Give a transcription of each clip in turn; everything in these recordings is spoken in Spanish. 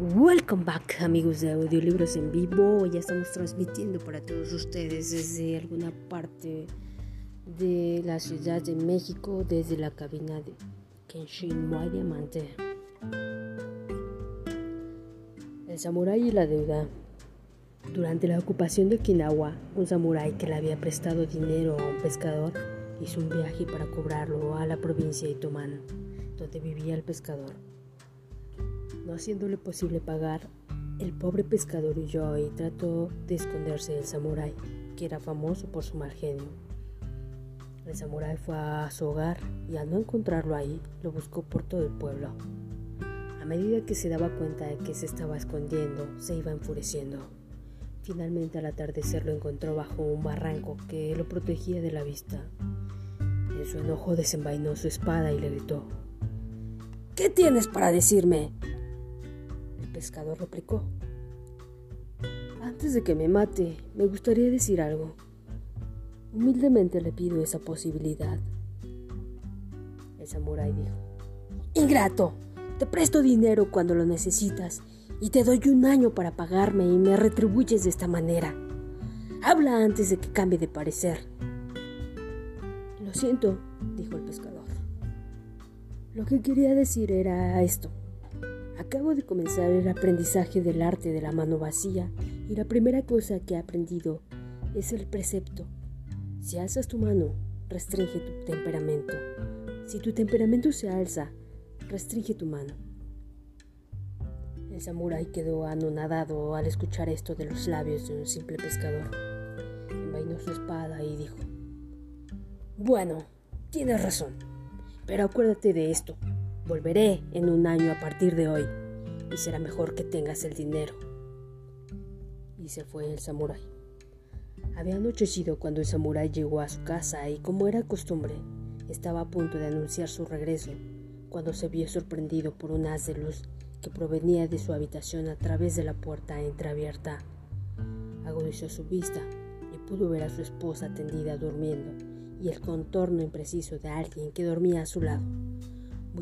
Welcome back amigos de audiolibros en vivo. Ya estamos transmitiendo para todos ustedes desde alguna parte de la Ciudad de México, desde la cabina de Kenshin Muay Diamante. El samurái y la deuda. Durante la ocupación de Okinawa, un samurái que le había prestado dinero a un pescador hizo un viaje para cobrarlo a la provincia de Itoman, donde vivía el pescador. No haciéndole posible pagar, el pobre pescador huyó y trató de esconderse del samurái, que era famoso por su mal genio. El samurái fue a su hogar y al no encontrarlo ahí, lo buscó por todo el pueblo. A medida que se daba cuenta de que se estaba escondiendo, se iba enfureciendo. Finalmente al atardecer lo encontró bajo un barranco que lo protegía de la vista. En su enojo desenvainó su espada y le gritó, ¿Qué tienes para decirme? Pescador replicó. Antes de que me mate, me gustaría decir algo. Humildemente le pido esa posibilidad. El samurái dijo, Ingrato, te presto dinero cuando lo necesitas y te doy un año para pagarme y me retribuyes de esta manera. Habla antes de que cambie de parecer. Lo siento, dijo el pescador. Lo que quería decir era esto. Acabo de comenzar el aprendizaje del arte de la mano vacía y la primera cosa que he aprendido es el precepto. Si alzas tu mano, restringe tu temperamento. Si tu temperamento se alza, restringe tu mano. El samurái quedó anonadado al escuchar esto de los labios de un simple pescador. Envainó su espada y dijo, Bueno, tienes razón, pero acuérdate de esto. Volveré en un año a partir de hoy y será mejor que tengas el dinero. Y se fue el samurái. Había anochecido cuando el samurái llegó a su casa y como era costumbre, estaba a punto de anunciar su regreso cuando se vio sorprendido por un haz de luz que provenía de su habitación a través de la puerta entreabierta. Agudizó su vista y pudo ver a su esposa tendida durmiendo y el contorno impreciso de alguien que dormía a su lado.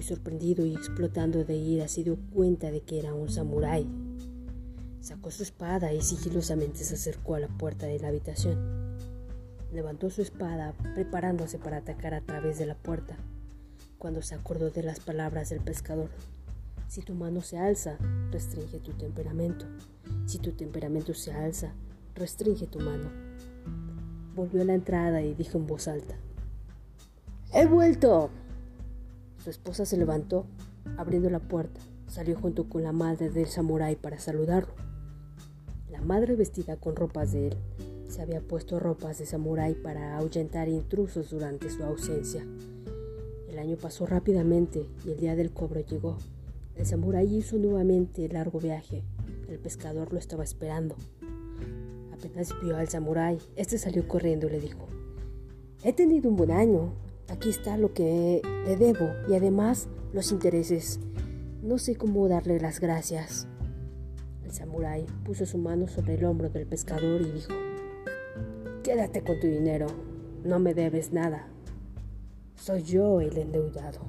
Sorprendido y explotando de ira, se dio cuenta de que era un samurái. Sacó su espada y sigilosamente se acercó a la puerta de la habitación. Levantó su espada, preparándose para atacar a través de la puerta, cuando se acordó de las palabras del pescador. Si tu mano se alza, restringe tu temperamento. Si tu temperamento se alza, restringe tu mano. Volvió a la entrada y dijo en voz alta, ¡He vuelto! Su esposa se levantó, abriendo la puerta. Salió junto con la madre del samurái para saludarlo. La madre vestida con ropas de él se había puesto ropas de samurái para ahuyentar intrusos durante su ausencia. El año pasó rápidamente y el día del cobro llegó. El samurái hizo nuevamente el largo viaje. El pescador lo estaba esperando. Apenas vio al samurái, este salió corriendo y le dijo: He tenido un buen año. Aquí está lo que le debo y además los intereses. No sé cómo darle las gracias. El samurái puso su mano sobre el hombro del pescador y dijo, Quédate con tu dinero, no me debes nada. Soy yo el endeudado.